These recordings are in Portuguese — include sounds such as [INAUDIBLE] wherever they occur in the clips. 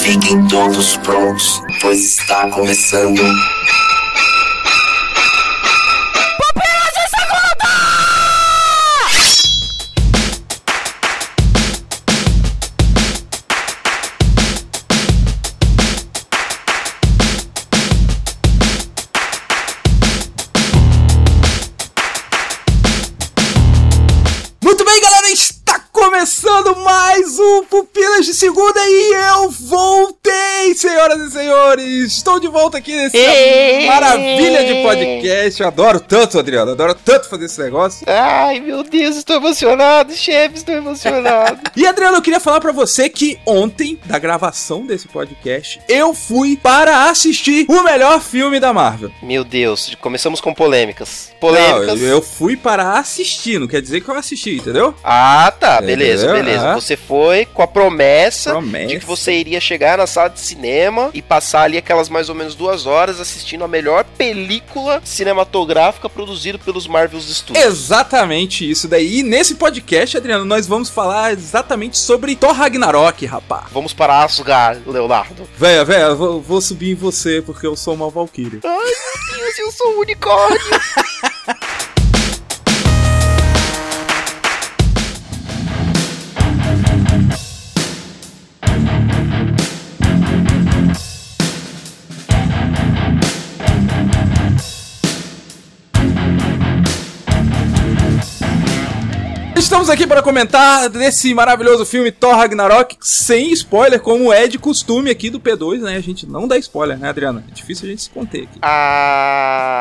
Fiquem todos prontos, pois está começando. Estou de volta aqui nessa Ê! maravilha de podcast. Eu adoro tanto, Adriano, adoro tanto fazer esse negócio. Ai, meu Deus, estou emocionado, chefe, estou emocionado. [LAUGHS] E, Adriano, eu queria falar pra você que ontem, da gravação desse podcast, eu fui para assistir o melhor filme da Marvel. meu Deus, começamos com polêmicas. Não, Polêmicas. eu fui para assistir, não quer dizer que eu assisti, entendeu? Ah, tá, beleza, Entendeu? beleza. Ah. Você foi com a promessa, Promessa. de que você iria chegar na sala de cinema e passar ali aquelas mais ou menos duas horas assistindo a melhor película cinematográfica produzida pelos Marvel Studios. Exatamente isso daí. E nesse podcast, Adriano, nós vamos falar exatamente sobre Thor Ragnarok, rapá. Vamos para Asgard, Leonardo. Véia, véia, eu vou, vou subir em você porque eu sou uma Valkyrie. Ai, meu Deus, eu sou um unicórnio. [LAUGHS] Estamos aqui para comentar desse maravilhoso filme Thor Ragnarok sem spoiler, como é de costume aqui do P2, né? A gente não dá spoiler, né, Adriano? É difícil a gente se conter aqui. Ah,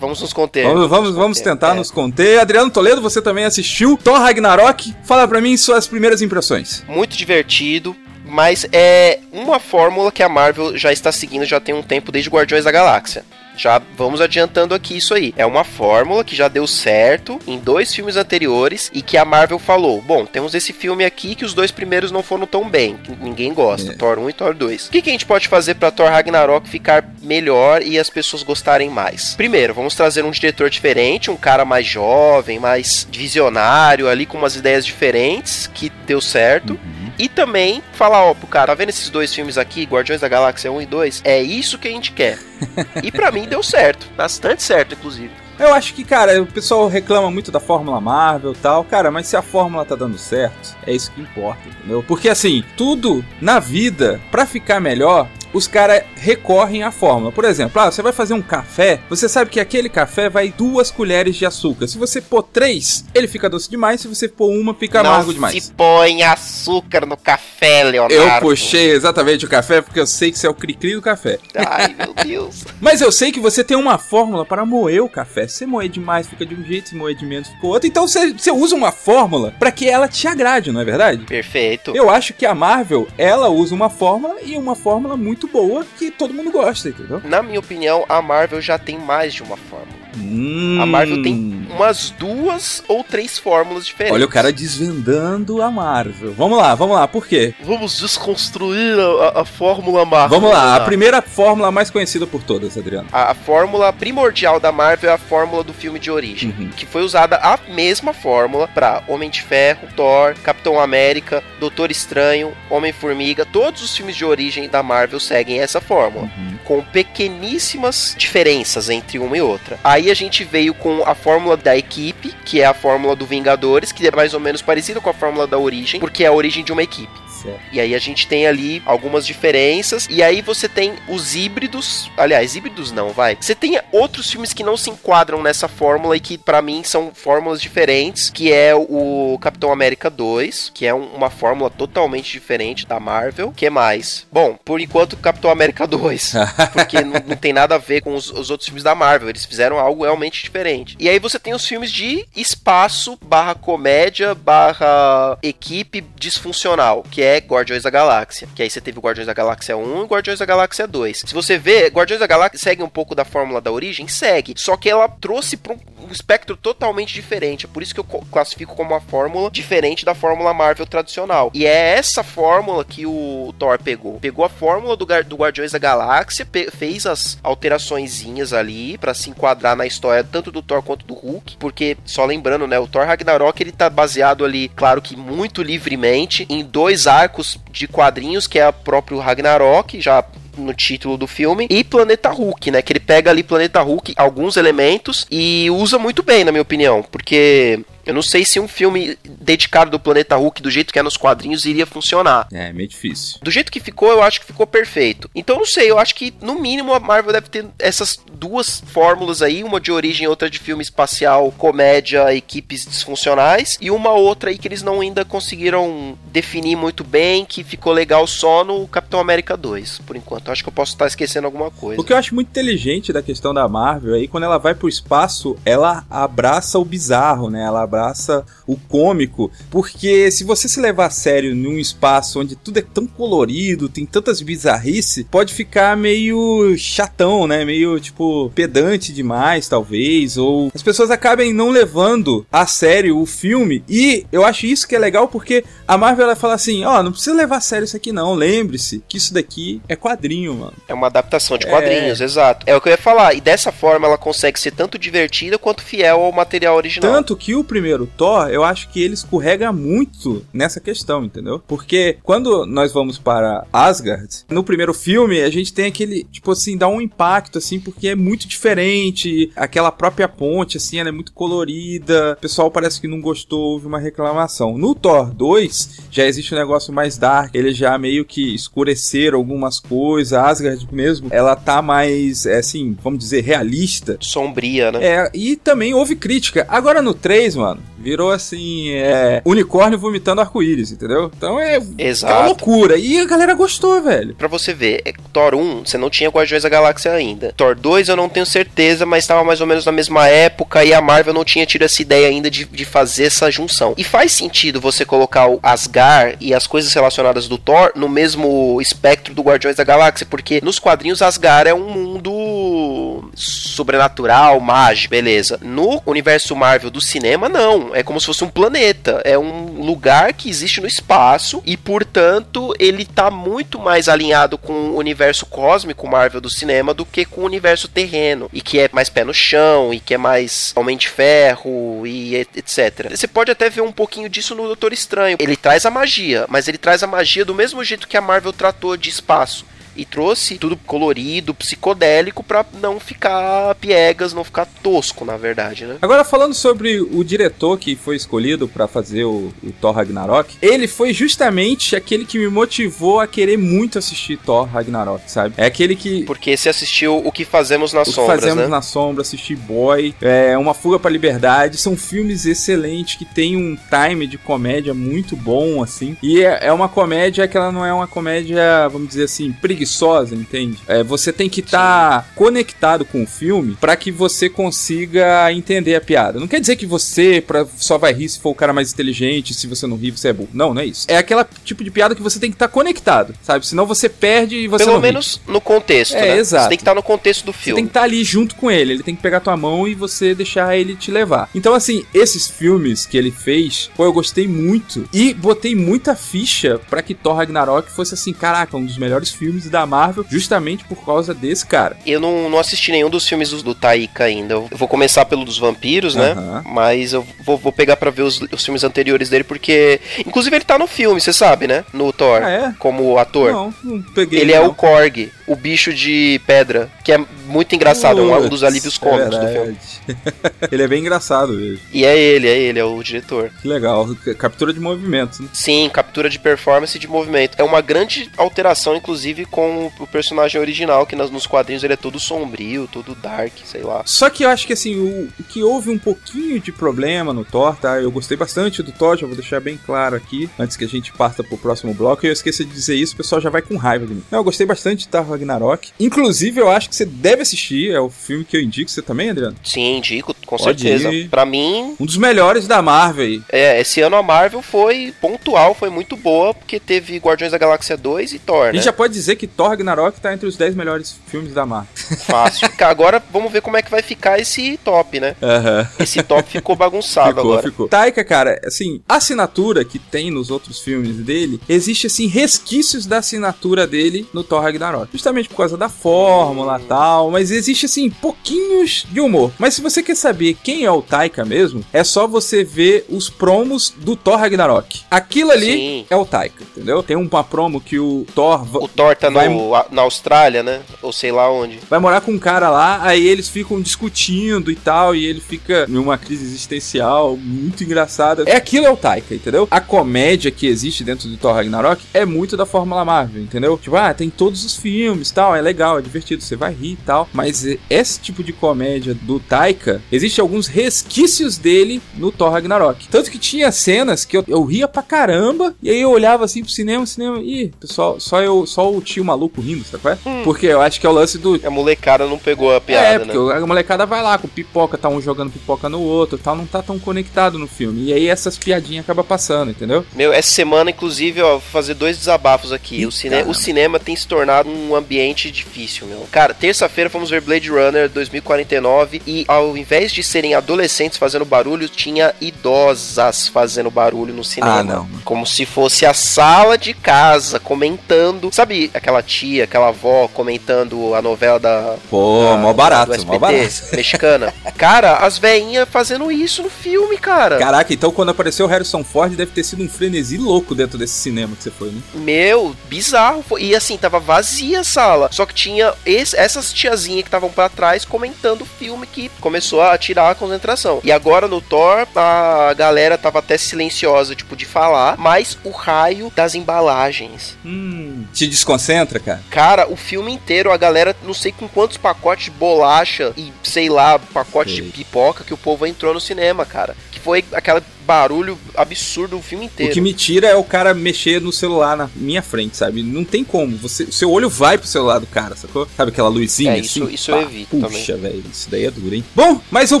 vamos nos conter. Vamos, vamos, vamos conter, tentar é. nos conter. Adriano Toledo, você também assistiu Thor Ragnarok. Fala pra mim suas primeiras impressões. muito divertido, mas é uma fórmula que a Marvel já está seguindo já tem um tempo desde Guardiões da Galáxia. Já vamos adiantando aqui isso aí. É uma fórmula que já deu certo em dois filmes anteriores e que a Marvel falou: bom, temos esse filme aqui que os dois primeiros não foram tão bem, que ninguém gosta, É. Thor 1 e Thor 2. O que, que a gente pode fazer para Thor Ragnarok ficar melhor e as pessoas gostarem mais? Primeiro, vamos trazer um diretor diferente, um cara mais jovem, mais visionário, ali com umas ideias diferentes, que deu certo. E também falar, ó, pro cara, tá vendo esses dois filmes aqui, Guardiões da Galáxia 1 e 2? É isso que a gente quer. [LAUGHS] e pra mim deu certo, bastante certo, inclusive. Eu acho que, cara, o pessoal reclama muito da Fórmula Marvel e tal, cara, mas se a fórmula tá dando certo, é isso que importa, entendeu? Porque assim, tudo na vida, pra ficar melhor, os caras recorrem à fórmula. Por exemplo, ah, você vai fazer um café, você sabe que aquele café vai duas colheres de açúcar. Se você pôr três, ele fica doce demais, se você pôr uma, fica Não amargo demais. se põe açúcar no café, Leonardo. Eu puxei exatamente o café porque eu sei que você é o cri-cri do café. Ai, [LAUGHS] meu Deus. Mas eu sei que você tem uma fórmula para moer o café. Se você moer demais, fica de um jeito, se moer de menos, fica outro. Então você, você usa uma fórmula para que ela te agrade, não é verdade? Perfeito. Eu acho que a Marvel, ela usa uma fórmula e uma fórmula muito boa que todo mundo gosta, entendeu? Na minha opinião, a Marvel já tem mais de uma fórmula. Hum. A Marvel tem umas duas ou três fórmulas diferentes. Olha o cara desvendando a Marvel. Vamos lá, vamos lá, por quê? Vamos desconstruir a, a fórmula Marvel. Vamos lá, a primeira fórmula mais conhecida por todas, Adriano. A, a fórmula primordial da Marvel é a fórmula do filme de origem, Uhum. que foi usada a mesma fórmula para Homem de Ferro, Thor, Capitão América, Doutor Estranho, Homem-Formiga. Todos os filmes de origem da Marvel seguem essa fórmula, Uhum. Com pequeníssimas diferenças entre uma e outra. Aí a gente veio com a fórmula da equipe, que é a fórmula do Vingadores, que é mais ou menos parecida com a fórmula da origem, porque é a origem de uma equipe. Certo. E aí a gente tem ali algumas diferenças. E aí você tem os híbridos. Aliás, híbridos não, vai. Você tem outros filmes que não se enquadram nessa fórmula e que pra mim são fórmulas diferentes. Que é o Capitão América 2, que é um- uma fórmula totalmente diferente da Marvel. que mais? Bom, por enquanto Capitão América 2. [LAUGHS] porque não, não tem nada a ver com os, os outros filmes da Marvel. Eles fizeram algo realmente diferente. E aí você tem os filmes de espaço barra comédia barra equipe disfuncional, que é é Guardiões da Galáxia. Que aí você teve o Guardiões da Galáxia 1 e Guardiões da Galáxia 2. Se você vê, Guardiões da Galáxia segue um pouco da fórmula da origem? Segue. Só que ela trouxe para um espectro totalmente diferente. É por isso que eu classifico como uma fórmula diferente da fórmula Marvel tradicional. E é essa fórmula que o Thor pegou. Pegou a fórmula do, do Guardiões da Galáxia, fez as alteraçõezinhas ali para se enquadrar na história tanto do Thor quanto do Hulk, porque só lembrando, né, o Thor Ragnarok ele tá baseado ali, claro que muito livremente em dois arcos de quadrinhos que é o próprio Ragnarok, já no título do filme, e Planeta Hulk, né? Que ele pega ali Planeta Hulk, alguns elementos, e usa muito bem, na minha opinião, porque eu não sei se um filme dedicado do Planeta Hulk, do jeito que é nos quadrinhos, iria funcionar. É, meio difícil. Do jeito que ficou, eu acho que ficou perfeito. Então, não sei, eu acho que, no mínimo, a Marvel deve ter essas duas fórmulas aí, uma de origem, outra de filme espacial, comédia, equipes disfuncionais, e uma outra aí que eles não ainda conseguiram definir muito bem, que ficou legal só no Capitão América 2, por enquanto. Eu acho que eu posso estar esquecendo alguma coisa. O que eu acho muito inteligente da questão da Marvel aí, quando ela vai pro espaço, ela abraça o bizarro, né? Ela abraça o cômico, porque se você se levar a sério num espaço onde tudo é tão colorido, tem tantas bizarrices, pode ficar meio chatão, né? Meio tipo pedante demais, talvez, ou as pessoas acabem não levando a sério o filme. E eu acho isso que é legal porque a Marvel ela fala assim: ó, oh, não precisa levar a sério isso aqui não, lembre-se que isso daqui é quadrinho, mano. É uma adaptação de quadrinhos, é... exato. É o que eu ia falar. E dessa forma ela consegue ser tanto divertida quanto fiel ao material original. Tanto que o primeiro Thor, eu acho que ele escorrega muito nessa questão, entendeu? Porque quando nós vamos para Asgard, no primeiro filme, a gente tem aquele, tipo assim, dá um impacto, assim, porque é muito diferente. Aquela própria ponte, assim, ela é muito colorida. O pessoal parece que não gostou, houve uma reclamação. No Thor 2, já existe um negócio mais dark, ele já meio que escureceram algumas coisas. Asgard mesmo, ela tá mais, é, assim, vamos dizer, realista. Sombria, né? É, e também houve crítica. Agora no 3, mano, Иван. Virou assim, é, unicórnio vomitando arco-íris, entendeu? Então é Exato. uma loucura. E a galera gostou, velho. Pra você ver, é, Thor 1, você não tinha Guardiões da Galáxia ainda. Thor 2 eu não tenho certeza, mas estava mais ou menos na mesma época e a Marvel não tinha tido essa ideia ainda de, de fazer essa junção. E faz sentido você colocar o Asgard e as coisas relacionadas do Thor no mesmo espectro do Guardiões da Galáxia, porque nos quadrinhos Asgard é um mundo sobrenatural, mágico, beleza. No universo Marvel do cinema, não é como se fosse um planeta. É um lugar que existe no espaço e, portanto, ele tá muito mais alinhado com o universo cósmico Marvel do cinema do que com o universo terreno. E que é mais pé no chão, e que é mais Homem de Ferro, e etc. Você pode até ver um pouquinho disso no Doutor Estranho. Ele traz a magia, mas ele traz a magia do mesmo jeito que a Marvel tratou de espaço e trouxe tudo colorido, psicodélico para não ficar piegas, não ficar tosco, na verdade, né? Agora falando sobre o diretor que foi escolhido para fazer o, o, Thor Ragnarok, ele foi justamente aquele que me motivou a querer muito assistir Thor Ragnarok, sabe? É aquele que porque você assistiu o que fazemos na sombra, fazemos né? na sombra, assisti Boy, é uma fuga para liberdade, são filmes excelentes que tem um time de comédia muito bom assim. E é, é uma comédia que ela não é uma comédia, vamos dizer assim, preguiçosa preguiçosa, entende? É, você tem que estar tá conectado com o filme para que você consiga entender a piada. Não quer dizer que você pra, só vai rir se for o cara mais inteligente, se você não rir, você é burro. Não, não é isso. É aquela tipo de piada que você tem que estar tá conectado, sabe? Senão você perde e você Pelo não menos ri. no contexto, é, né? Exato. Você tem que estar tá no contexto do filme. Você tem que estar tá ali junto com ele, ele tem que pegar tua mão e você deixar ele te levar. Então, assim, esses filmes que ele fez, pô, eu gostei muito e botei muita ficha para que Thor Ragnarok fosse assim, caraca, um dos melhores filmes da Marvel, justamente por causa desse cara. Eu não, não assisti nenhum dos filmes do, do Taika ainda. Eu vou começar pelo dos vampiros, né? Mas eu vou, vou pegar para ver os, os, filmes anteriores dele, porque. Inclusive, ele tá no filme, você sabe, né? No Thor. Ah, é? Como ator. Não, não peguei. Ele não. é o Korg, o bicho de pedra, que é muito engraçado, é um dos alívios é cômicos é do filme. [LAUGHS] ele é bem engraçado mesmo. E é ele, é ele, é o diretor. Que legal. Captura de movimento, né? Sim, captura de performance e de movimento. É uma grande alteração, inclusive, com o personagem original, que nos quadrinhos ele é todo sombrio, todo dark, sei lá. Só que eu acho que assim, o, que houve um pouquinho de problema no Thor, tá? Eu gostei bastante do Thor, já vou deixar bem claro aqui, antes que a gente parta pro próximo bloco. E eu esqueci de dizer isso, o pessoal já vai com raiva de mim. Não, eu gostei bastante de Thor Ragnarok. Inclusive, eu acho que você deve assistir, é o filme que eu indico. Você também, Adriano? Sim, indico com Pode certeza. ir. Pra mim, Um dos melhores da Marvel aí. é, esse ano a Marvel foi pontual, foi muito boa, porque teve Guardiões da Galáxia 2 e Thor, A né? já pode dizer que Thor Ragnarok tá entre os 10 melhores filmes da Marvel. Fácil. Agora vamos ver como é que vai ficar esse top, né? Aham. Esse top ficou bagunçado Ficou, agora. ficou. Taika, cara, assim, a assinatura que tem nos outros filmes dele, existe, assim, resquícios da assinatura dele no Thor Ragnarok. Justamente por causa da fórmula e tal, mas existe, assim, pouquinhos de humor. Mas se você quer saber quem é o Taika mesmo, é só você ver os promos do Thor Ragnarok. Aquilo ali Sim. é o Taika, entendeu? Tem uma promo que o Thor O Thor tá no, a- na Austrália, né? Ou sei lá onde. vai morar com um cara lá, aí eles ficam discutindo e tal, e ele fica em uma crise existencial muito engraçada. É aquilo é o Taika, entendeu? A comédia que existe dentro do Thor Ragnarok é muito da Fórmula Marvel, entendeu? Tipo, ah, tem todos os filmes, tal, é legal, é divertido, você vai rir e tal, mas esse tipo de comédia do Taika, existe alguns resquícios dele no Thor Ragnarok. Tanto que tinha cenas que eu, eu ria pra caramba, e aí eu olhava assim pro cinema, cinema, ih, pessoal, só eu, só o tio maluco rindo, sabe qual é? Porque eu acho que é o lance do A molecada não pegou a piada, é, né? porque a molecada vai lá com pipoca, tá um jogando pipoca no outro, tal, não tá tão conectado no filme. E aí essas piadinhas acabam passando, entendeu? Meu, essa semana, inclusive, ó, vou fazer dois desabafos aqui. Ih, O, cine caramba. o cinema tem se tornado um ambiente difícil, meu. Cara, terça-feira fomos ver Blade Runner 2049 e ao invés de serem adolescentes fazendo barulho, tinha idosas fazendo barulho no cinema. Ah, não. Como se fosse a sala de casa comentando. Sabe aquela tia, aquela avó comentando a novela da. Pô, da- mó barato, SBT, mó barato. [LAUGHS] mexicana. Cara, as veinhas fazendo isso no filme, cara. Caraca, então quando apareceu o Harrison Ford, deve ter sido um frenesi louco dentro desse cinema que você foi, né? Meu, bizarro. E assim, tava vazia a sala. Só que tinha esse- essas tiazinhas que estavam pra trás comentando o filme que começou a tirar a concentração. E agora no Thor, a galera tava até silenciosa, tipo, de falar. Mas o raio das embalagens. Hum, te desconcentra, cara? Cara, o filme inteiro, a galera, não sei com quantos pacotes de bolacha e, sei lá, pacote Sei. de pipoca que o povo entrou no cinema, cara. Que foi aquele barulho absurdo o filme inteiro. O que me tira é o cara mexer no celular na minha frente, sabe? Não tem como. Você, o seu olho vai pro celular do cara, sacou? Sabe aquela luzinha É, isso- assim? isso eu evito Puxa, velho, isso daí é duro, hein? Bom, mas o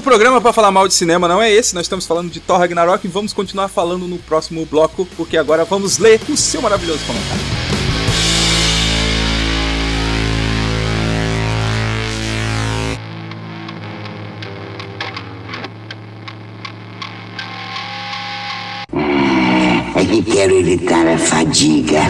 programa pra falar mal de cinema não é esse. Nós estamos falando de Thor Ragnarok e vamos continuar falando no próximo bloco, porque agora vamos ler o seu maravilhoso comentário. É que quero evitar a fadiga.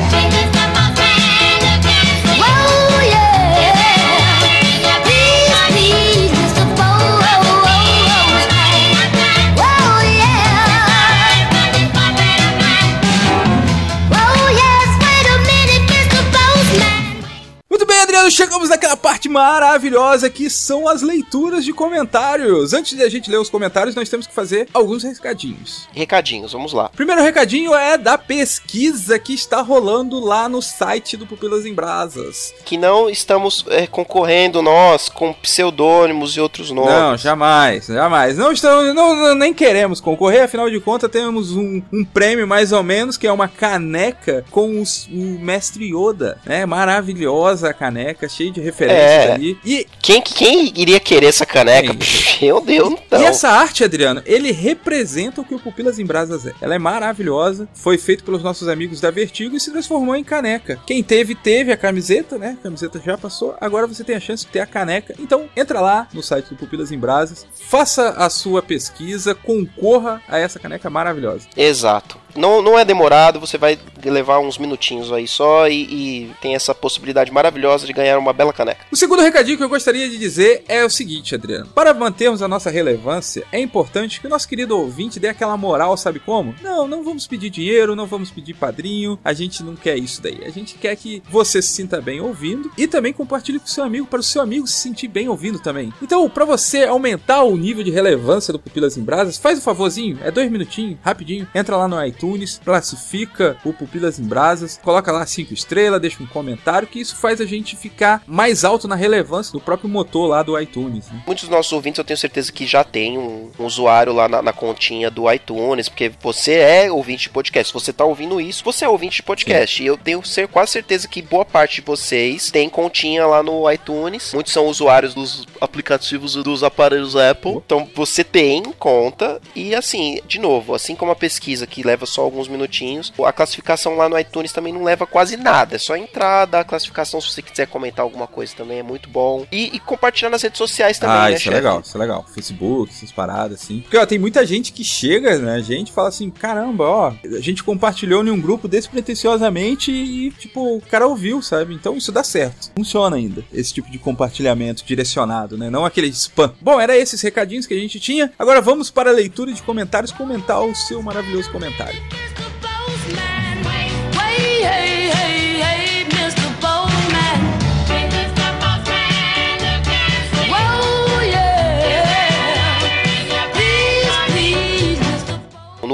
Chegamos naquela parte maravilhosa que são as leituras de comentários. Antes de a gente ler os comentários, nós temos que fazer alguns recadinhos. Recadinhos, vamos lá. Primeiro recadinho é da pesquisa que está rolando lá no site do Pupilas em Brasas. Que não estamos é, concorrendo nós com pseudônimos e outros nomes. Não, jamais, jamais. Não estamos, não, nem queremos concorrer, afinal de contas temos um, um prêmio mais ou menos, que é uma caneca com os- o mestre Yoda, né? Maravilhosa a caneca, cheia de referências É. ali. E, Quem, quem iria querer essa caneca? Meu Deus, então. e essa arte, Adriano, ele representa o que o Pupilas em Brasas é. Ela é maravilhosa, foi feito pelos nossos amigos da Vertigo e se transformou em caneca. Quem teve, teve a camiseta, né? A camiseta já passou, agora você tem a chance de ter a caneca. Então, entra lá no site do Pupilas em Brasas, faça a sua pesquisa, concorra a essa caneca maravilhosa. Exato. Não, não é demorado, você vai levar uns minutinhos aí só e, e tem essa possibilidade maravilhosa de ganhar uma bela caneca. O segundo recadinho que eu gostaria de dizer é o seguinte, Adriano. Para mantermos a nossa relevância, é importante que o nosso querido ouvinte dê aquela moral, sabe como? Não, não vamos pedir dinheiro, não vamos pedir padrinho, a gente não quer isso daí. A gente quer que você se sinta bem ouvindo e também compartilhe com seu amigo, para o seu amigo se sentir bem ouvindo também. Então, para você aumentar o nível de relevância do Pupilas em Brasas, faz um favorzinho, é dois minutinhos, rapidinho, entra lá no iTunes iTunes, classifica o Pupilas em Brasas, coloca lá cinco estrelas, deixa um comentário, que isso faz a gente ficar mais alto na relevância do próprio motor lá do iTunes. Né? Muitos dos nossos ouvintes eu tenho certeza que já tem um, um usuário lá na, na continha do iTunes, porque você é ouvinte de podcast. Se você tá ouvindo isso, você é ouvinte de podcast. E eu tenho ser, quase certeza que boa parte de vocês tem continha lá no iTunes. Muitos são usuários dos aplicativos dos aparelhos Apple. Então você tem conta. E assim, de novo, assim como a pesquisa que leva só alguns minutinhos, a classificação lá no iTunes também não leva quase nada. É só entrar, dar a classificação se você quiser comentar alguma coisa também, é muito bom. E, e compartilhar nas redes sociais também, ah, né, isso chefe? é legal, isso é legal. Facebook, essas paradas assim. Porque ó, tem muita gente que chega, né? A gente fala assim: caramba, ó, a gente compartilhou em um grupo despretensiosamente e, tipo, o cara ouviu, sabe? Então isso dá certo. Funciona ainda, esse tipo de compartilhamento direcionado, né? Não aquele spam. Bom, era esses recadinhos que a gente tinha. Agora vamos para a leitura de comentários, comentar o seu maravilhoso comentário.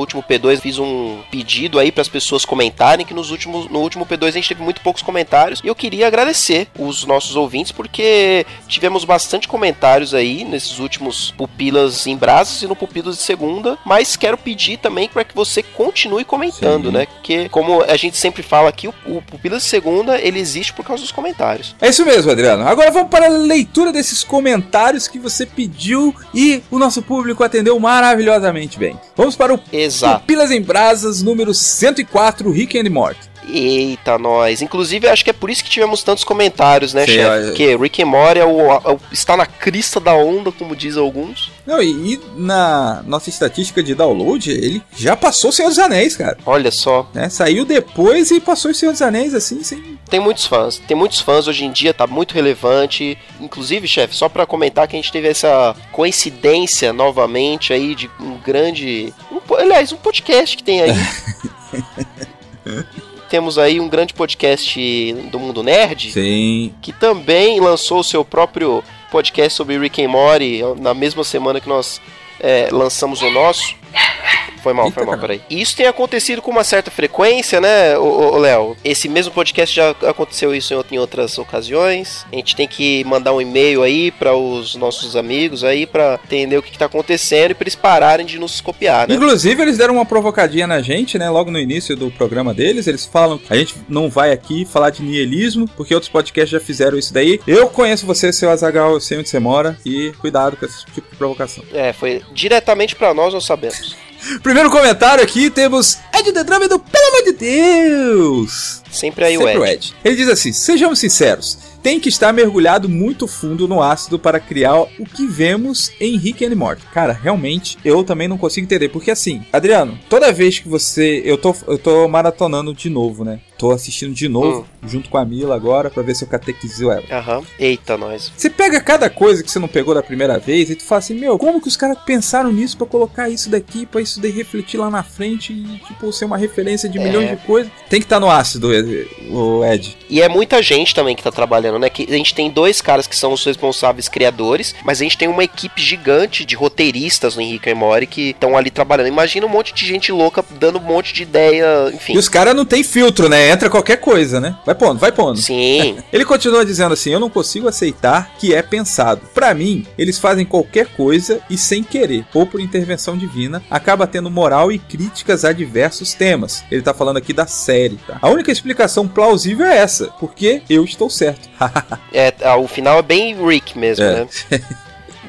Último P2 fiz um pedido aí para as pessoas comentarem que nos últimos no último P2 a gente teve muito poucos comentários e eu queria agradecer os nossos ouvintes porque tivemos bastante comentários aí nesses últimos pupilas em brasas e no pupilas de segunda, mas quero pedir também para que você continue comentando, Sim. né? Porque como a gente sempre fala aqui, o, o pupilas de segunda ele existe por causa dos comentários. É isso mesmo, Adriano. Agora vamos para a leitura desses comentários que você pediu e o nosso público atendeu maravilhosamente bem. Vamos para o Exato. Em Brasas número 104, Rick and Morty. Eita, nós. Inclusive, acho que é por isso que tivemos tantos comentários, né, chefe? é- Porque Rick and Morty é o, é o- está na crista da onda, como dizem alguns. Não, e, e na nossa estatística de download, ele já passou Senhor dos Anéis, cara. Olha só, Né? Saiu depois e passou o Senhor dos Anéis, assim, sem. tem muitos fãs. Tem muitos fãs hoje em dia, tá muito relevante. Inclusive, chefe, só pra comentar que a gente teve essa coincidência novamente aí de um grande. Um, aliás, um podcast que tem aí. [LAUGHS] Temos aí um grande podcast do mundo nerd. Sim. que também lançou o seu próprio podcast sobre Rick and Morty na mesma semana que nós é, lançamos o nosso. Foi mal, foi Eita, mal, cara. peraí. E isso tem acontecido com uma certa frequência, né, Léo? Esse mesmo podcast já aconteceu isso em, out- em outras ocasiões. A gente tem que mandar um e-mail aí para os nossos amigos aí para entender o que, que tá acontecendo e para eles pararem de nos copiar, né? Inclusive, eles deram uma provocadinha na gente, né? Logo no início do programa deles. Eles falam: a gente não vai aqui falar de niilismo, porque outros podcasts já fizeram isso daí. Eu conheço você, seu Azagal, eu sei onde você mora, e cuidado com esse tipo de provocação. É, foi diretamente para nós, nós sabemos. Primeiro comentário aqui temos Ed The Drum do Pelo amor de Deus! Sempre aí Sempre o o Ed. Ed. Ele diz assim: sejamos sinceros, tem que estar mergulhado muito fundo no ácido para criar o que vemos em Rick and Morty. Cara, realmente eu também não consigo entender, porque assim, Adriano, toda vez que você, eu tô, eu tô maratonando de novo, né? Tô assistindo de novo, junto com a Mila agora, pra ver se eu catequizo ela. Aham. Eita, nós. Você pega cada coisa que você não pegou da primeira vez e tu fala assim, meu, como que os caras pensaram nisso pra colocar isso daqui, pra isso daí refletir lá na frente e, tipo, ser uma referência de É. milhões de coisas? Tem que estar no ácido, Ed. E é muita gente também que tá trabalhando, né? Que a gente tem dois caras que são os responsáveis criadores, mas a gente tem uma equipe gigante de roteiristas no Henrique e Mori que estão ali trabalhando. Imagina um monte de gente louca dando um monte de ideia, enfim. E os caras não tem filtro, né? Entra qualquer coisa, né? Vai pondo, vai pondo. Sim, [LAUGHS] Ele continua dizendo assim: Eu não consigo aceitar que é pensado. Pra mim, eles fazem qualquer coisa e sem querer, ou por intervenção divina, acaba tendo moral e críticas a diversos temas. Ele tá falando aqui da série, tá? A única explicação plausível é essa, porque eu estou certo. [LAUGHS] [LAUGHS] é, ah, o final é bem Rick mesmo, É. né?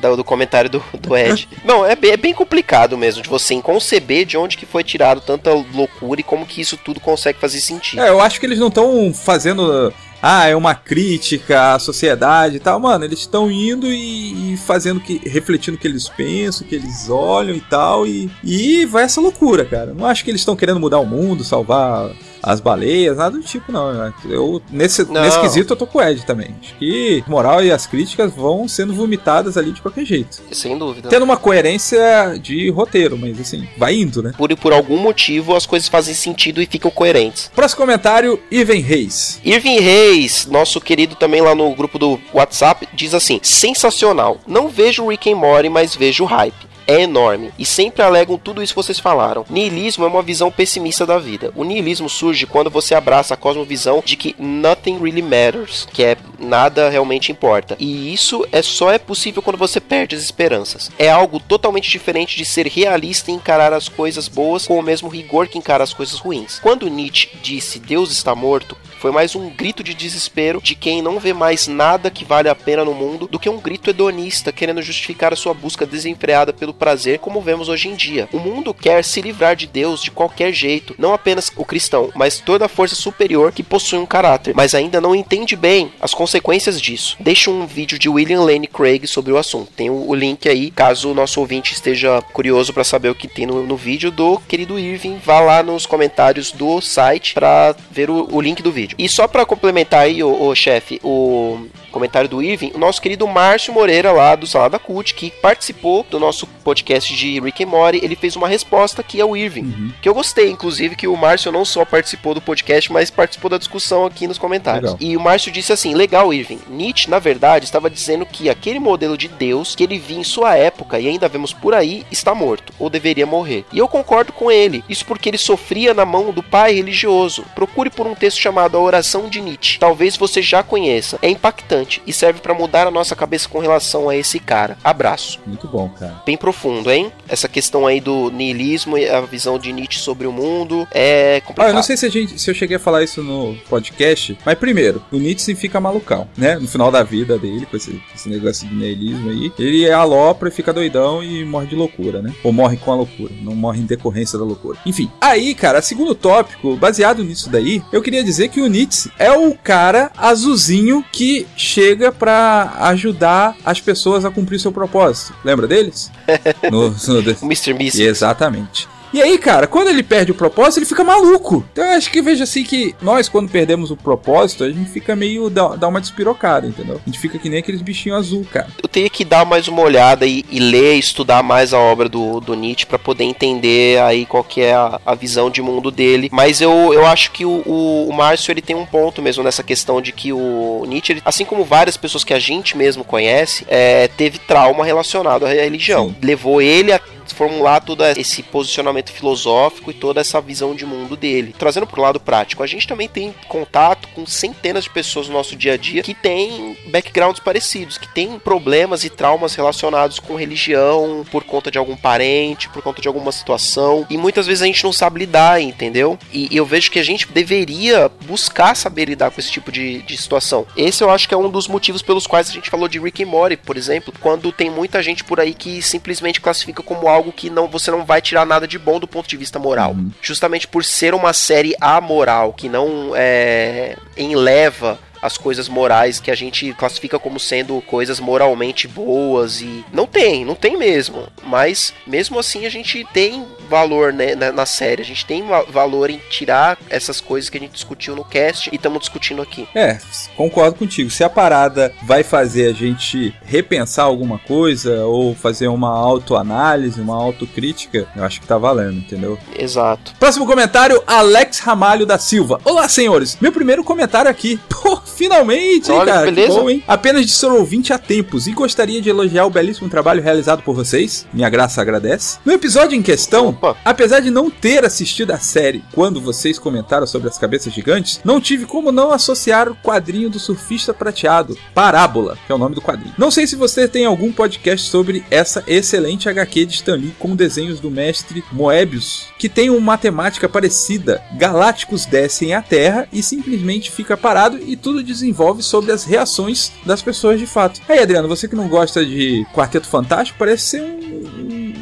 Do, do comentário do, do Ed. Não, é bem, é bem complicado mesmo de você conceber de onde que foi tirado tanta loucura e como que isso tudo consegue fazer sentido. É, eu acho que eles não estão fazendo. Ah, é uma crítica à sociedade e tal. Mano, eles estão indo e, e fazendo que. refletindo o que eles pensam, o que eles olham e tal. E, e vai essa loucura, cara. Não acho que eles estão querendo mudar o mundo, salvar as baleias, nada do tipo, não. Eu, nesse, Não. nesse quesito, eu tô com o Ed também. Acho que moral e as críticas vão sendo vomitadas ali de qualquer jeito. Sem dúvida. Tendo uma coerência de roteiro, mas assim, vai indo, né? Por, por algum motivo as coisas fazem sentido e ficam coerentes. Próximo comentário, Ivan Reis. Irving Reis, nosso querido também lá no grupo do WhatsApp, diz assim: sensacional. Não vejo Rick and Morty, mas vejo o hype. É enorme e sempre alegam tudo isso que vocês falaram. Nihilismo é uma visão pessimista da vida. O nihilismo surge quando você abraça a cosmovisão de que nothing really matters, que é nada realmente importa. E isso é só é possível quando você perde as esperanças. É algo totalmente diferente de ser realista e encarar as coisas boas com o mesmo rigor que encara as coisas ruins. Quando Nietzsche disse Deus está morto, foi mais um grito de desespero de quem não vê mais nada que vale a pena no mundo do que um grito hedonista querendo justificar a sua busca desenfreada pelo prazer, como vemos hoje em dia. O mundo quer se livrar de Deus de qualquer jeito, não apenas o cristão, mas toda a força superior que possui um caráter, mas ainda não entende bem as consequências disso. Deixo um vídeo de William Lane Craig sobre o assunto. Tem o link aí, caso o nosso ouvinte esteja curioso para saber o que tem no, no, vídeo do querido Irving, vá lá nos comentários do site para ver o, o link do vídeo vídeo. E só para complementar aí, o, o chefe, o comentário do Irving, o nosso querido Márcio Moreira lá do Salada Cult, que participou do nosso podcast de Rick and Morty, ele fez uma resposta aqui ao Irving, uhum. que eu gostei, inclusive, que o Márcio não só participou do podcast, mas participou da discussão aqui nos comentários. Legal. E o Márcio disse assim, legal Irving, Nietzsche, na verdade, estava dizendo que aquele modelo de Deus que ele via em sua época e ainda vemos por aí, está morto, ou deveria morrer. E eu concordo com ele, isso porque ele sofria na mão do pai religioso. Procure por um texto chamado A Oração de Nietzsche, talvez você já conheça, é impactante e serve para mudar a nossa cabeça com relação a esse cara. Abraço. Muito bom, cara. Bem profundo, hein? Essa questão aí do niilismo e a visão de Nietzsche sobre o mundo é complicado. Ah, eu não sei se, a gente, se eu cheguei a falar isso no podcast, mas primeiro, o Nietzsche fica malucão, né? No final da vida dele, com esse, esse negócio de niilismo aí, ele é alopra, fica doidão e morre de loucura, né? Ou morre com a loucura, não morre em decorrência da loucura. Enfim, aí, cara, segundo tópico, baseado nisso daí, eu queria dizer que o Nietzsche é o cara azulzinho que chega para ajudar as pessoas a cumprir seu propósito. Lembra deles? [LAUGHS] no, no... o Mr. Mystics. Exatamente. E aí, cara, quando ele perde o propósito, ele fica maluco. Então eu acho que veja assim que nós, quando perdemos o propósito, a gente fica meio. dá, dá uma despirocada, entendeu? A gente fica que nem aqueles bichinhos azul, cara. Eu tenho que dar mais uma olhada e, e ler, estudar mais a obra do, do Nietzsche para poder entender aí qual que é a, a, visão de mundo dele. Mas eu, eu acho que o, o, o Márcio ele tem um ponto mesmo nessa questão de que o Nietzsche, ele, assim como várias pessoas que a gente mesmo conhece, é, teve trauma relacionado à religião. Sim. Levou ele a formular todo esse posicionamento filosófico e toda essa visão de mundo dele. Trazendo pro lado prático, a gente também tem contato com centenas de pessoas no nosso dia a dia que têm backgrounds parecidos, que têm problemas e traumas relacionados com religião, por conta de algum parente, por conta de alguma situação, e muitas vezes a gente não sabe lidar, entendeu? E, e eu vejo que a gente deveria buscar saber lidar com esse tipo de, de situação. Esse eu acho que é um dos motivos pelos quais a gente falou de Rick and Morty, por exemplo, quando tem muita gente por aí que simplesmente classifica como algo que não você não vai tirar nada de bom do ponto de vista moral. Uhum. Justamente por ser uma série amoral, que não é, enleva as coisas morais que a gente classifica como sendo coisas moralmente boas e não tem, não tem mesmo. Mas mesmo assim a gente tem valor né, na, na série, a gente tem valor em tirar essas coisas que a gente discutiu no cast e estamos discutindo aqui. É, concordo contigo. Se a parada vai fazer a gente repensar alguma coisa ou fazer uma autoanálise, uma autocrítica, eu acho que tá valendo, entendeu? Exato. Próximo comentário, Alex Ramalho da Silva. Olá, senhores. Meu primeiro comentário aqui. [LAUGHS] Pô, finalmente, Olha, cara. Beleza. Bom, hein? Apenas de ser ouvinte há tempos e gostaria de elogiar o belíssimo trabalho realizado por vocês. Minha graça agradece. No episódio em questão, Opa. apesar de não ter assistido a série quando vocês comentaram sobre as cabeças gigantes, não tive como não associar o quadrinho do surfista prateado, Parábola, que é o nome do quadrinho. Não sei se você tem algum podcast sobre essa excelente HQ de Stan Lee com desenhos do mestre Moebius, que tem uma temática parecida. Galácticos descem à Terra e simplesmente fica parado e tudo desenvolve sobre as reações das pessoas de fato. Aí, Adriano, você que não gosta de Quarteto Fantástico, parece ser um,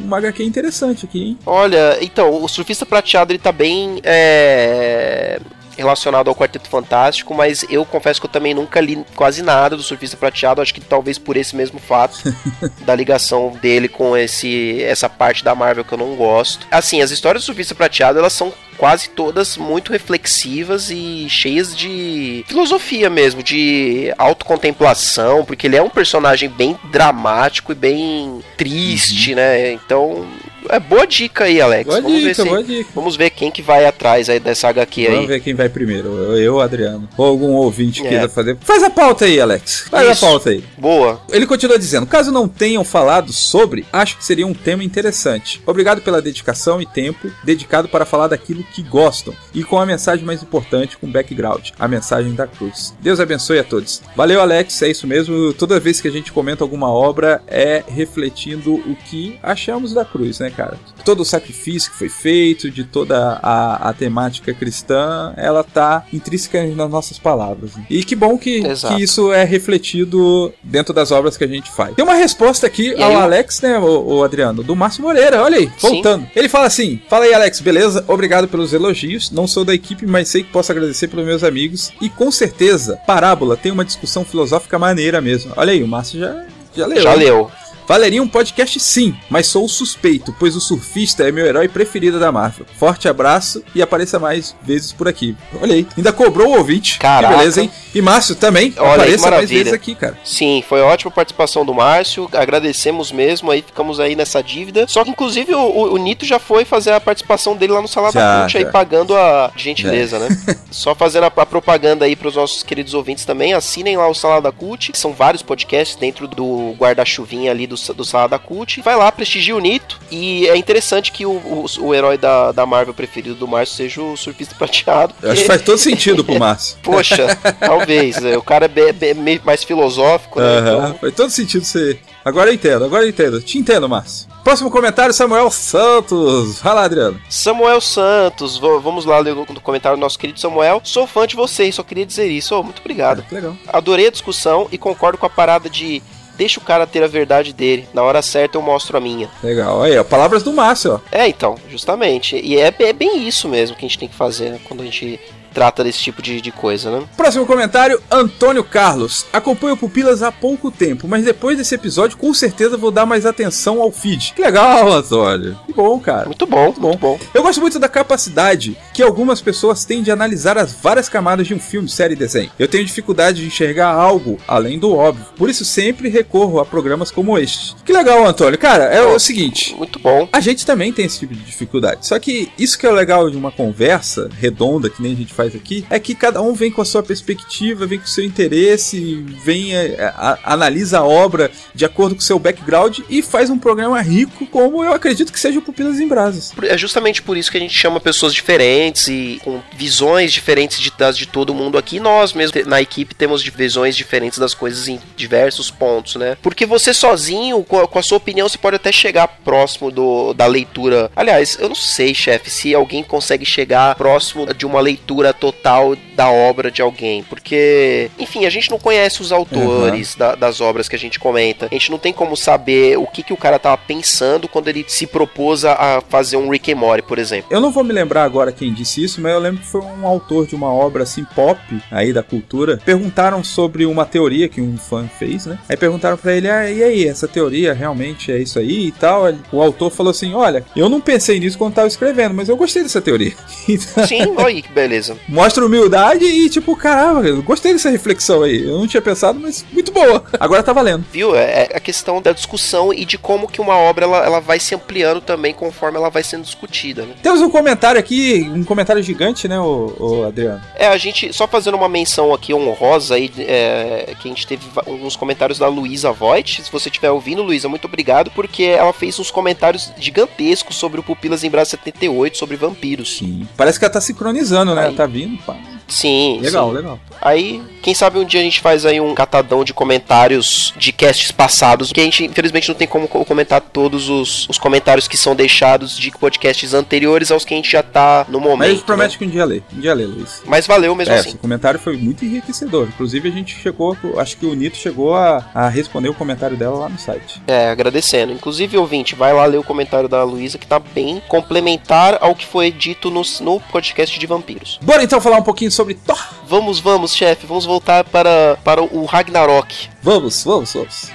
uma HQ interessante aqui, hein? Olha, então, o Surfista Prateado ele tá bem. É relacionado ao Quarteto Fantástico, mas eu confesso que eu também nunca li quase nada do Surfista Prateado, acho que talvez por esse mesmo fato [LAUGHS] da ligação dele com esse essa parte da Marvel que eu não gosto. Assim, as histórias do Surfista Prateado, elas são quase todas muito reflexivas e cheias de filosofia mesmo, de autocontemplação, porque ele é um personagem bem dramático e bem triste, uhum. né? Então, É boa dica aí, Alex. Boa Vamos ver dica, se- boa dica. Vamos ver quem que vai atrás aí dessa HQ Vamos aí. ver quem vai primeiro, eu Adriano. Ou algum ouvinte É. queira fazer. Faz a pauta aí, Alex. Faz Isso. a pauta aí. Boa. Ele continua dizendo: caso não tenham falado sobre, acho que seria um tema interessante. Obrigado pela dedicação e tempo dedicado para falar daquilo que gostam e com a mensagem mais importante, com background, a mensagem da cruz. Deus abençoe a todos. Valeu, Alex, é isso mesmo. Toda vez que a gente comenta alguma obra é refletindo o que achamos da cruz, né, cara? Todo o sacrifício que foi feito, de toda a, a temática cristã, ela tá intrínseca nas nossas palavras. né? E que bom que, que isso é refletido dentro das obras que a gente faz. Tem uma resposta aqui E ao o- Alex, né, o, Adriano, do Márcio Moreira, olha aí, Sim. voltando. Ele fala assim: Fala aí, Alex, beleza? Obrigado pelos elogios. Não sou da equipe, mas sei que posso agradecer pelos meus amigos. E com certeza, Parábola tem uma discussão filosófica maneira mesmo. Olha aí, o Márcio já, já leu. Já hein? leu. Valeria um podcast sim, mas sou o suspeito, pois o surfista é meu herói preferido da Marvel. Forte abraço e apareça mais vezes por aqui. Olha aí, ainda cobrou o ouvinte. Caraca. Que beleza, hein? E Márcio também, Olha aí, apareça mais vezes aqui, cara. Sim, foi ótima participação do Márcio. Agradecemos mesmo aí, ficamos aí nessa dívida. Só que, inclusive, o, o- o Nito já foi fazer a participação dele lá no Salada Já, Cult aí, pagando a gentileza, né? [LAUGHS] Só fazendo a, a propaganda aí pros nossos queridos ouvintes também. Assinem lá o Salada Cult, que são vários podcasts dentro do guarda-chuvinha ali do, do Salada Cult. Vai lá, prestigia o Nito. E é interessante que o, o, o herói da, da Marvel preferido do Márcio seja o surfista [LAUGHS] prateado. Eu acho que faz todo sentido pro Márcio. [LAUGHS] Poxa, talvez. é, O cara é meio mais filosófico, né? Aham, Então, Faz todo sentido ser. Agora eu entendo, agora eu entendo. Te entendo, Márcio. Próximo comentário, Samuel Santos. Vai lá, Adriano. Samuel Santos, vamos lá ler o comentário do nosso querido Samuel. Sou fã de vocês, só queria dizer isso. Ô, muito obrigado. Que legal. Adorei a discussão e concordo com a parada de deixa o cara ter a verdade dele. Na hora certa eu mostro a minha. Legal. Aí, ó, palavras do Márcio, ó. É, então, justamente. E é, é bem isso mesmo que a gente tem que fazer né, quando a gente trata desse tipo de, de coisa, né? Próximo comentário, Antônio Carlos. Acompanho Pupilas há pouco tempo, mas depois desse episódio com certeza vou dar mais atenção ao feed. Que legal, Antônio. Que bom, cara. Muito bom, muito bom. Eu gosto muito da capacidade que algumas pessoas têm de analisar as várias camadas de um filme, série e desenho. Eu tenho dificuldade de enxergar algo além do óbvio, por isso sempre recorro a programas como este. Que legal, Antônio. Cara, é o seguinte. Muito bom. A gente também tem esse tipo de dificuldade. Só que isso que é o legal de uma conversa redonda, que nem a gente faz aqui, é que cada um vem com a sua perspectiva, vem com o seu interesse, vem é, a- analisa a obra de acordo com o seu background e faz um programa rico, como eu acredito que seja o Pupilas em Brasas. É justamente por isso que a gente chama pessoas diferentes e com visões diferentes de, das de todo mundo aqui. Nós mesmo na equipe temos visões diferentes das coisas em diversos pontos, né? Porque você sozinho, com a, com a sua opinião, você pode até chegar próximo do, da leitura. Aliás, eu não sei, chefe, se alguém consegue chegar próximo de uma leitura total da obra de alguém. Porque, enfim, a gente não conhece os autores da- das obras que a gente comenta. A gente não tem como saber o que, que o cara tava pensando quando ele se propôs a- fazer um Rick and Morty, por exemplo. Eu não vou me lembrar agora quem disse isso, mas eu lembro que foi um autor de uma obra assim pop aí da cultura. Perguntaram sobre uma teoria que um fã fez, né? Aí perguntaram pra ele: "Ah, e aí, essa teoria realmente é isso aí e tal?" O autor falou assim: "Olha, eu não pensei nisso quando tava escrevendo, mas eu gostei dessa teoria." [LAUGHS] Sim, olha aí que beleza. Mostra humildade e tipo, caramba, gostei dessa reflexão aí. Eu não tinha pensado, mas muito boa. Agora tá valendo. Viu? É é a questão da discussão e de como que uma obra ela, ela vai se ampliando também conforme ela vai sendo discutida, né? Temos um comentário aqui, um comentário gigante, né, o, o Adriano? É, a gente, só fazendo uma menção aqui honrosa aí, é, que a gente teve uns comentários da Luísa Voigt. Se você estiver ouvindo, Luísa, muito obrigado, porque ela fez uns comentários gigantescos sobre o Pupilas em Brasa 78, sobre vampiros. Sim. Parece que ela tá sincronizando, né? Aí. Ela tá vindo, pá. Sim, Legal, sim. legal. Aí, quem sabe um dia a gente faz aí um catadão de comentários de casts passados, que a gente infelizmente não tem como co- comentar todos os, os comentários que são deixados de podcasts anteriores aos que a gente já tá no momento. Mas a gente né? promete que um dia lê. Um dia lê, Luiz. Mas valeu mesmo É, assim. esse comentário foi muito enriquecedor. Inclusive, a gente chegou. Acho que o Nito chegou a, a responder o comentário dela lá no site. É, agradecendo. Inclusive, ouvinte, vai lá ler o comentário da Luísa, que tá bem complementar ao que foi dito no, no podcast de vampiros. Bora então falar um pouquinho sobre Thor. Vamos, vamos, chefe, vamos voltar para, para o Ragnarok. Vamos, vamos, vamos.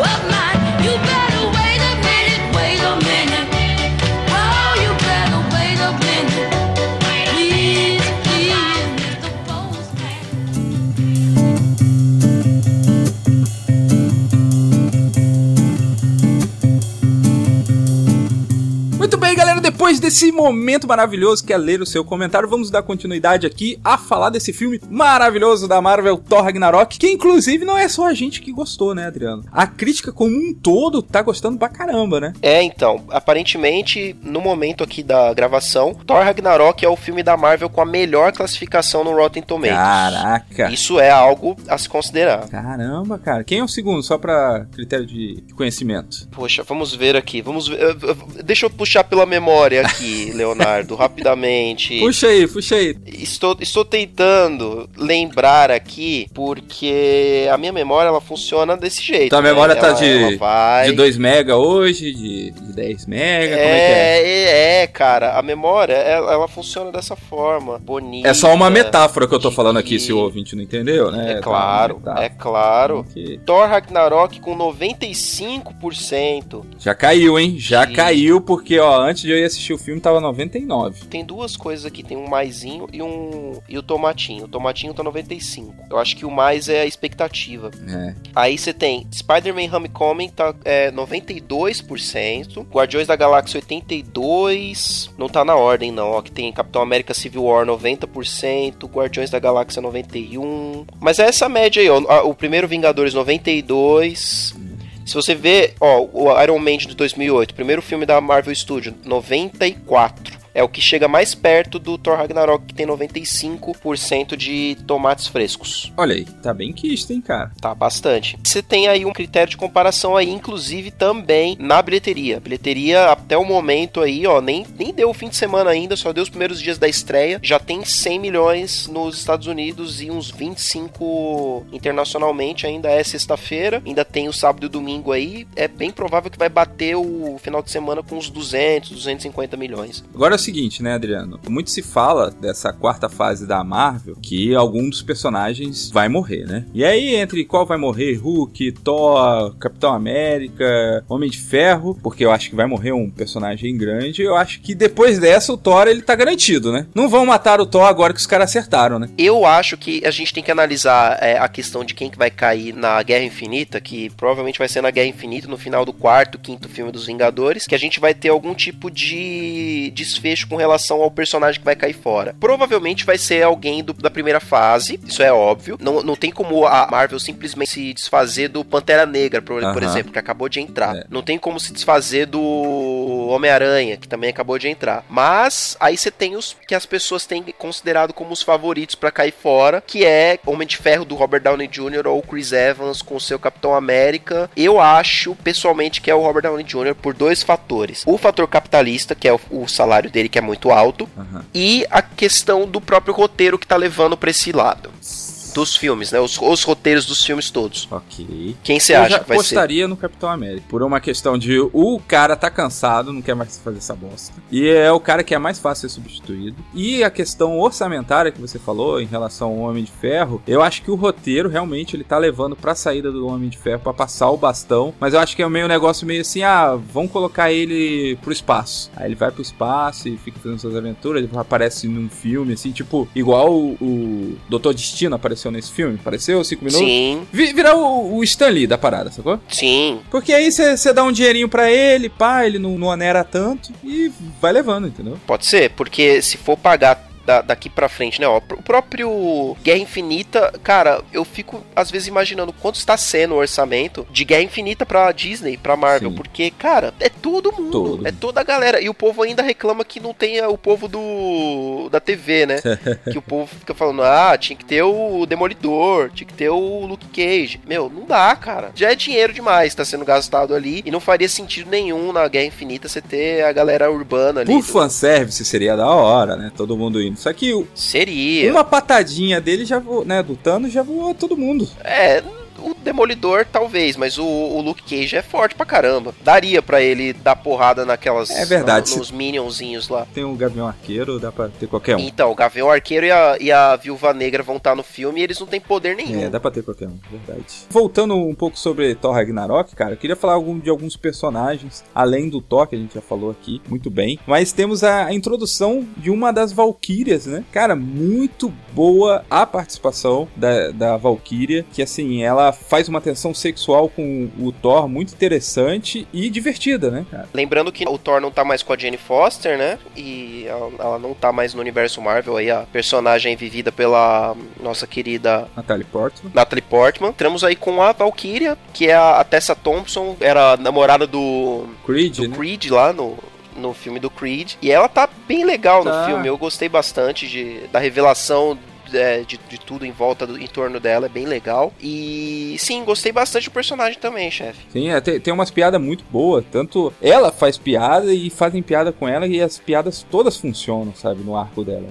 Oh my, you depois desse momento maravilhoso que é ler o seu comentário, vamos dar continuidade aqui a falar desse filme maravilhoso da Marvel, Thor Ragnarok, que inclusive não é só a gente que gostou, né, Adriano? A crítica como um todo tá gostando pra caramba, né? É, então, aparentemente, no momento aqui da gravação, Thor Ragnarok é o filme da Marvel com a melhor classificação no Rotten Tomatoes. Caraca. Isso é algo a se considerar. Caramba, cara. Quem é o segundo? Só pra critério de conhecimento. Poxa, vamos ver aqui. Vamos ver. Deixa eu puxar pela memória aqui, Leonardo, [LAUGHS] rapidamente. Puxa aí, puxa aí. Estou, estou tentando lembrar aqui, porque a minha memória ela funciona desse jeito. Tua né? memória tá Ela- de, ela vai... de 2 mega hoje, de, de 10 mega, como é que é? É, é, é, cara, a memória, ela, ela funciona dessa forma, bonita. É só uma metáfora que eu tô de falando aqui, se o ouvinte não entendeu, né? É Tá claro, metáfora é claro. Thor Ragnarok com 95%. Já caiu, hein? Já Sim. caiu, porque, ó, antes de eu ir assistir o filme tava 99. Tem duas coisas aqui, tem um maisinho e um e o tomatinho. O tomatinho tá 95. Eu acho que o mais é a expectativa. É. Aí você tem Spider-Man Homecoming tá é, 92%, Guardiões da Galáxia 82, não tá na ordem não, ó, que tem Capitão América Civil War 90%, Guardiões da Galáxia 91. Mas é essa média aí, ó, o primeiro Vingadores 92. Se você vê, ó, o Iron Man de 2008, primeiro filme da Marvel Studios, 94. É o que chega mais perto do Thor Ragnarok, que tem 95% de tomates frescos. Olha aí, tá bem quisto, hein, cara? Tá, bastante. Você tem aí um critério de comparação aí, inclusive também na bilheteria. Bilheteria até o momento aí, ó, nem, nem deu o fim de semana ainda, só deu os primeiros dias da estreia. Já tem 100 milhões nos Estados Unidos e uns 25 internacionalmente. Ainda é sexta-feira, ainda tem o sábado e o domingo aí. É bem provável que vai bater o final de semana com uns 200, 250 milhões. Agora o seguinte, né, Adriano? Muito se fala dessa quarta fase da Marvel que algum dos personagens vai morrer, né? E aí, entre qual vai morrer? Hulk, Thor, Capitão América, Homem de Ferro, porque eu acho que vai morrer um personagem grande. Eu acho que depois dessa, o Thor ele tá garantido, né? Não vão matar o Thor agora que os caras acertaram, né? Eu acho que a gente tem que analisar é, a questão de quem que vai cair na Guerra Infinita, que provavelmente vai ser na Guerra Infinita, no final do quarto, quinto filme dos Vingadores, que a gente vai ter algum tipo de desfecho com relação ao personagem que vai cair fora. Provavelmente vai ser alguém do- da primeira fase, isso é óbvio. Não, não tem como a Marvel simplesmente se desfazer do Pantera Negra, por, por Aham. exemplo, que acabou de entrar. É. Não tem como se desfazer do Homem-Aranha, que também acabou de entrar. Mas aí você tem os que as pessoas têm considerado como os favoritos pra cair fora, que é Homem de Ferro do Robert Downey Jr. ou Chris Evans com o seu Capitão América. Eu acho, pessoalmente, que é o Robert Downey Jr. por dois fatores. O fator capitalista, que é o, o salário dele que é muito alto, Aham. e a questão do próprio roteiro que tá levando pra esse lado. Dos filmes, né? Os, os roteiros dos filmes todos. Ok. Quem você eu acha que vai ser? apostaria no Capitão América. Por uma questão de o cara tá cansado, não quer mais fazer essa bosta. E é o cara que é mais fácil ser substituído. E a questão orçamentária que você falou em relação ao Homem de Ferro, eu acho que o roteiro realmente ele tá levando pra saída do Homem de Ferro pra passar o bastão. Mas eu acho que é meio um negócio meio assim, ah, vamos colocar ele pro espaço. Aí ele vai pro espaço e fica fazendo suas aventuras, ele aparece num filme, assim, tipo, igual o, o Doutor Destino apareceu nesse filme. Apareceu cinco minutos? Sim, Vi- Virar o, o Stan Lee da parada, sacou? sim. Porque aí você dá um dinheirinho pra ele, pá, ele não, não onera tanto e vai levando, entendeu? Pode ser, porque se for pagar da- daqui pra frente, né? Ó, o próprio Guerra Infinita, cara, eu fico às vezes imaginando quanto está sendo o orçamento de Guerra Infinita pra Disney, pra Marvel, Sim. porque, cara, é todo mundo, Todo. é toda a galera. E o povo ainda reclama que não tenha o povo do da TV, né? [LAUGHS] que o povo fica falando, ah, tinha que ter o Demolidor, tinha que ter o Luke Cage. Meu, não dá, cara. Já é dinheiro demais tá sendo gastado ali e não faria sentido nenhum na Guerra Infinita você ter a galera urbana ali. Por do- fanservice seria da hora, né? Todo mundo indo. Só que o- Seria. uma patadinha dele já voou, né? Do Thanos já voou todo mundo. É, o Demolidor talvez, mas o, o Luke Cage é forte pra caramba. Daria pra ele dar porrada naquelas. É verdade. na- nos minionzinhos lá. Tem o Gavião Arqueiro, dá pra ter qualquer um. Então, o Gavião Arqueiro e a, e a Viúva Negra vão estar no filme e eles não têm poder nenhum. É, dá pra ter qualquer um, verdade. Voltando um pouco sobre Thor Ragnarok, cara, eu queria falar algum, de alguns personagens, além do Thor, que a gente já falou aqui, muito bem. Mas temos a, a introdução de uma das Valkyrias, né? Cara, muito boa a participação da, da Valkyria, que assim, ela ela faz uma tensão sexual com o Thor muito interessante e divertida, né, cara? Lembrando que o Thor não tá mais com a Jane Foster, né? E ela, não tá mais no universo Marvel aí, a personagem vivida pela nossa querida Natalie Portman. Natalie Portman. Entramos aí com a Valkyria, que é a, Tessa Thompson, era namorada do, Creed, do né? Creed lá no, no filme do Creed. E ela tá bem legal no Tá. filme. Eu gostei bastante de, da revelação. É, de, de tudo em volta do, em torno dela, é bem legal. E sim, gostei bastante do personagem também, chefe. Sim, é, tem, tem umas piadas muito boas. Tanto ela faz piada e fazem piada com ela e as piadas todas funcionam, sabe, no arco dela.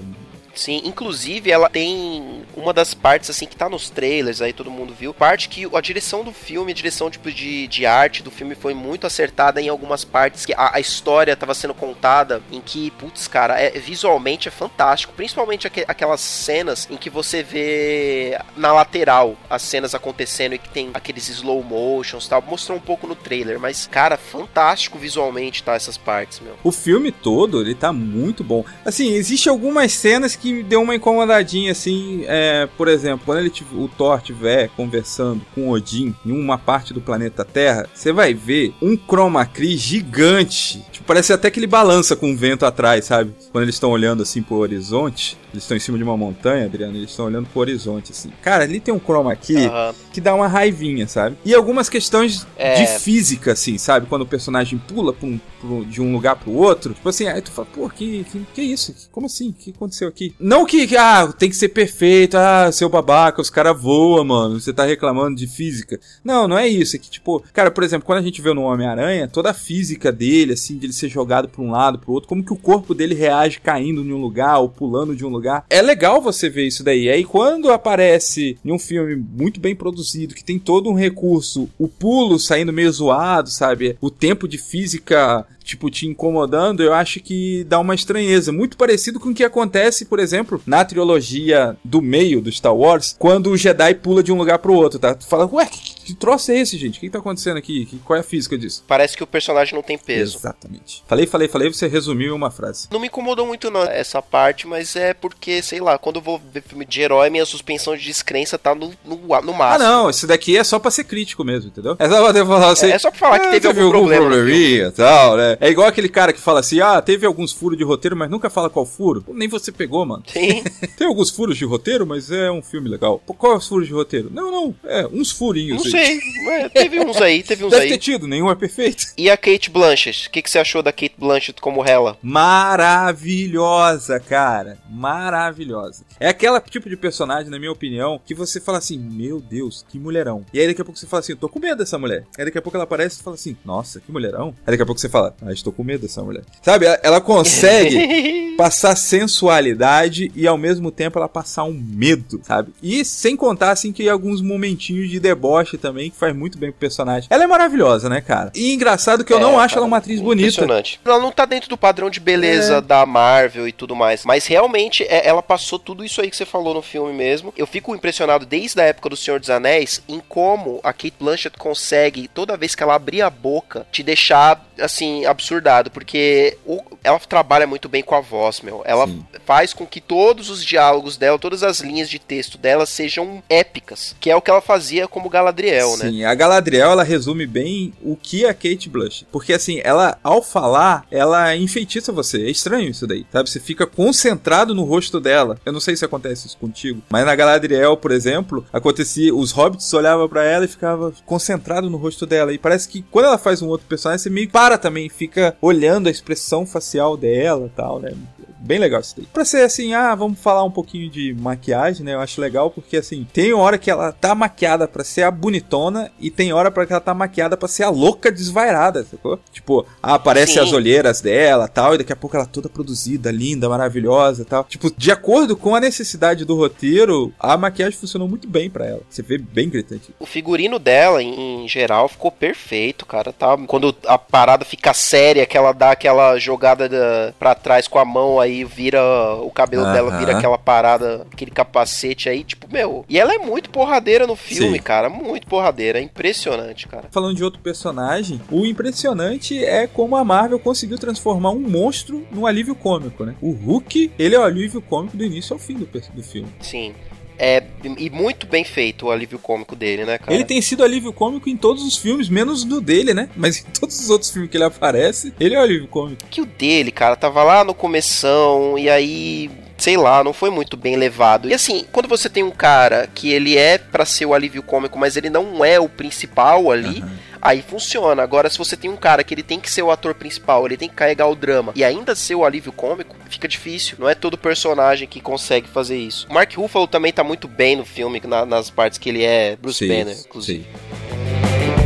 Sim, inclusive ela tem uma das partes assim que tá nos trailers, aí todo mundo viu, parte que a direção do filme, a direção tipo de, de arte do filme foi muito acertada em algumas partes que a, a história tava sendo contada em que, putz, cara, é, visualmente é fantástico, principalmente aque- aquelas cenas em que você vê na lateral as cenas acontecendo e que tem aqueles slow motions tal, mostrou um pouco no trailer, mas cara, fantástico visualmente tá essas partes, meu. O filme todo, ele tá muito bom. Assim, existe algumas cenas que me deu uma incomodadinha, assim, é, por exemplo, quando ele o Thor estiver conversando com Odin em uma parte do planeta Terra, você vai ver um chroma key gigante. Tipo, parece até que ele balança com o vento atrás, sabe? Quando eles estão olhando assim pro horizonte. Eles estão em cima de uma montanha, Adriano, eles estão olhando pro horizonte, assim. Cara, ali tem um chroma key Aham. que dá uma raivinha, sabe? E algumas questões É. de física, assim, sabe? Quando o personagem pula pra um- pro- de um lugar pro outro. Tipo assim, aí tu fala, pô, que, que, que isso? Que- Como assim? O que aconteceu aqui? Não que, ah, tem que ser perfeito, ah, seu babaca, os caras voam, mano, você tá reclamando de física. Não, não é isso. É que, tipo, cara, por exemplo, quando a gente vê no Homem-Aranha, toda a física dele, assim, de ele ser jogado pra um lado, pro outro, como que o corpo dele reage caindo em um lugar ou pulando de um lugar. É legal você ver isso daí. Aí quando aparece em um filme muito bem produzido, que tem todo um recurso, o pulo saindo meio zoado, sabe? O tempo de física tipo, te incomodando, eu acho que dá uma estranheza. Muito parecido com o que acontece, por exemplo, na trilogia do meio do Star Wars, quando o Jedi pula de um lugar pro outro, tá? Tu fala, ué, que, que troço é esse, gente? O que tá acontecendo aqui? Que, qual é a física disso? Parece que o personagem não tem peso. Exatamente. Falei, falei, falei, você resumiu em uma frase. Não me incomodou muito não, essa parte, mas é porque, sei lá, quando eu vou ver filme de herói, minha suspensão de descrença tá no, no, no Ah, máximo. não, esse daqui é só pra ser crítico mesmo, entendeu? É só pra falar assim. É, é só pra falar que "Ah, teve, algum problema. no filme." probleminha e tal, né? É igual aquele cara que fala assim: ah, teve alguns furos de roteiro, mas nunca fala qual furo. Nem você pegou, mano. Sim. [LAUGHS] Tem alguns furos de roteiro, mas é um filme legal. Qual é os furos de roteiro? Não, não, é uns furinhos. Sei. mas teve uns aí, teve uns Deve ter aí. tido, nenhum é perfeito. E a Kate Blanchett? O que, que você achou da Kate Blanchett como Hela? Maravilhosa, cara. Maravilhosa. É aquela tipo de personagem, na minha opinião, que você fala assim: Meu Deus, que mulherão. E aí daqui a pouco você fala assim: tô com medo dessa mulher. Aí daqui a pouco ela aparece e fala assim: Nossa, que mulherão. Aí daqui a pouco você fala: Ah, estou com medo dessa mulher. Sabe? Ela, ela consegue [LAUGHS] passar sensualidade e ao mesmo tempo ela passar um medo, sabe? E sem contar assim que alguns momentinhos de deboche também que faz muito bem pro personagem. Ela é maravilhosa, né, cara? E engraçado que eu É, não acho ela uma atriz bonita. Impressionante. Ela não tá dentro do padrão de beleza É. da Marvel e tudo mais. Mas realmente, é- ela passou tudo isso aí que você falou no filme mesmo. Eu fico impressionado desde a época do Senhor dos Anéis em como a Kate Blanchett consegue, toda vez que ela abrir a boca, te deixar, assim, absurdado. Porque o- ela trabalha muito bem com a voz, meu. Ela Sim. faz com que todos os diálogos dela, todas as linhas de texto dela sejam épicas. Que é o que ela fazia como Galadriel, né? Sim, a Galadriel ela resume bem o que é a Kate Blanchett. Porque assim, ela ao falar, ela enfeitiça você. É estranho isso daí, sabe? Você fica concentrado no rosto dela. Eu não sei se acontece isso contigo, mas na Galadriel, por exemplo, acontecia, os hobbits olhavam pra ela e ficava concentrado no rosto dela. E parece que quando ela faz um outro personagem, você meio para também, fica olhando a expressão facial dela, e tal, né? Bem legal isso daí. Pra ser assim, ah, vamos falar um pouquinho de maquiagem, né? Eu acho legal porque assim, tem hora que ela tá maquiada pra ser a bonitona e tem hora para que ela tá maquiada pra ser a louca desvairada, sacou? Tipo, ah, aparece Sim. as olheiras dela, tal, e daqui a pouco ela toda produzida, linda, maravilhosa, tal. Tipo, de acordo com a necessidade do roteiro, a maquiagem funcionou muito bem pra ela. Você vê bem gritante. O figurino dela, em, em geral, ficou perfeito, cara. Tá? Quando a parada fica séria, que ela dá aquela jogada da, pra trás com a mão, aí vira. O cabelo Aham. dela vira aquela parada, aquele capacete aí, tipo, meu. E ela é muito porradeira no filme, Sim. cara. Muito porradeira. É impressionante, cara. Falando de outro personagem, o impressionante é como a Marvel conseguiu transformar um monstro num alívio cômico, né? O Hulk, ele é o alívio cômico do início ao fim do, do filme. Sim. É, e muito bem feito o alívio cômico dele, né, cara? Ele tem sido alívio cômico em todos os filmes, menos no dele, né? Mas em todos os outros filmes que ele aparece, ele é o alívio cômico. que o dele, cara, tava lá no começão e aí sei lá, não foi muito bem levado. E assim, quando você tem um cara que ele é pra ser o alívio cômico, mas ele não é o principal ali, aí funciona. Agora, se você tem um cara que ele tem que ser o ator principal, ele tem que carregar o drama e ainda ser o alívio cômico, fica difícil. Não é todo personagem que consegue fazer isso. O Mark Ruffalo também tá muito bem no filme, na- nas partes que ele é Bruce Sim, Banner, inclusive. sim.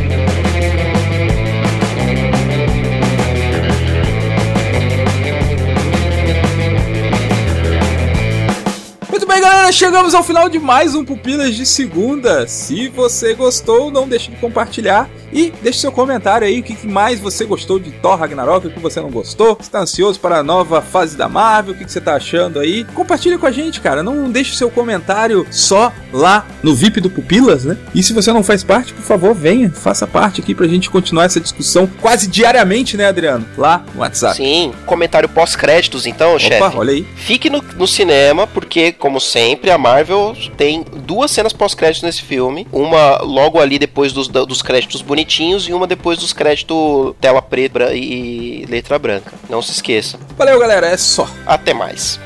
Muito bem, galera, chegamos ao final de mais um Pupilas de Segunda. Se você gostou, não deixe de compartilhar e deixe seu comentário aí, o que mais você gostou de Thor Ragnarok, o que você não gostou. Você tá ansioso para a nova fase da Marvel, o que você tá achando aí? Compartilhe com a gente, cara, não deixe seu comentário só lá no VIP do Pupilas, né? E se você não faz parte, por favor, venha, faça parte aqui pra gente continuar essa discussão quase diariamente, né, Adriano? Lá no WhatsApp. Sim, comentário pós-créditos então, chefe. Olha aí. Fique no, no cinema, porque, como sempre, a Marvel tem duas cenas pós-créditos nesse filme. Uma logo ali depois dos, dos créditos bonitinhos e uma depois dos créditos tela preta e letra branca. Não se esqueça. Valeu, galera, é só. Até mais.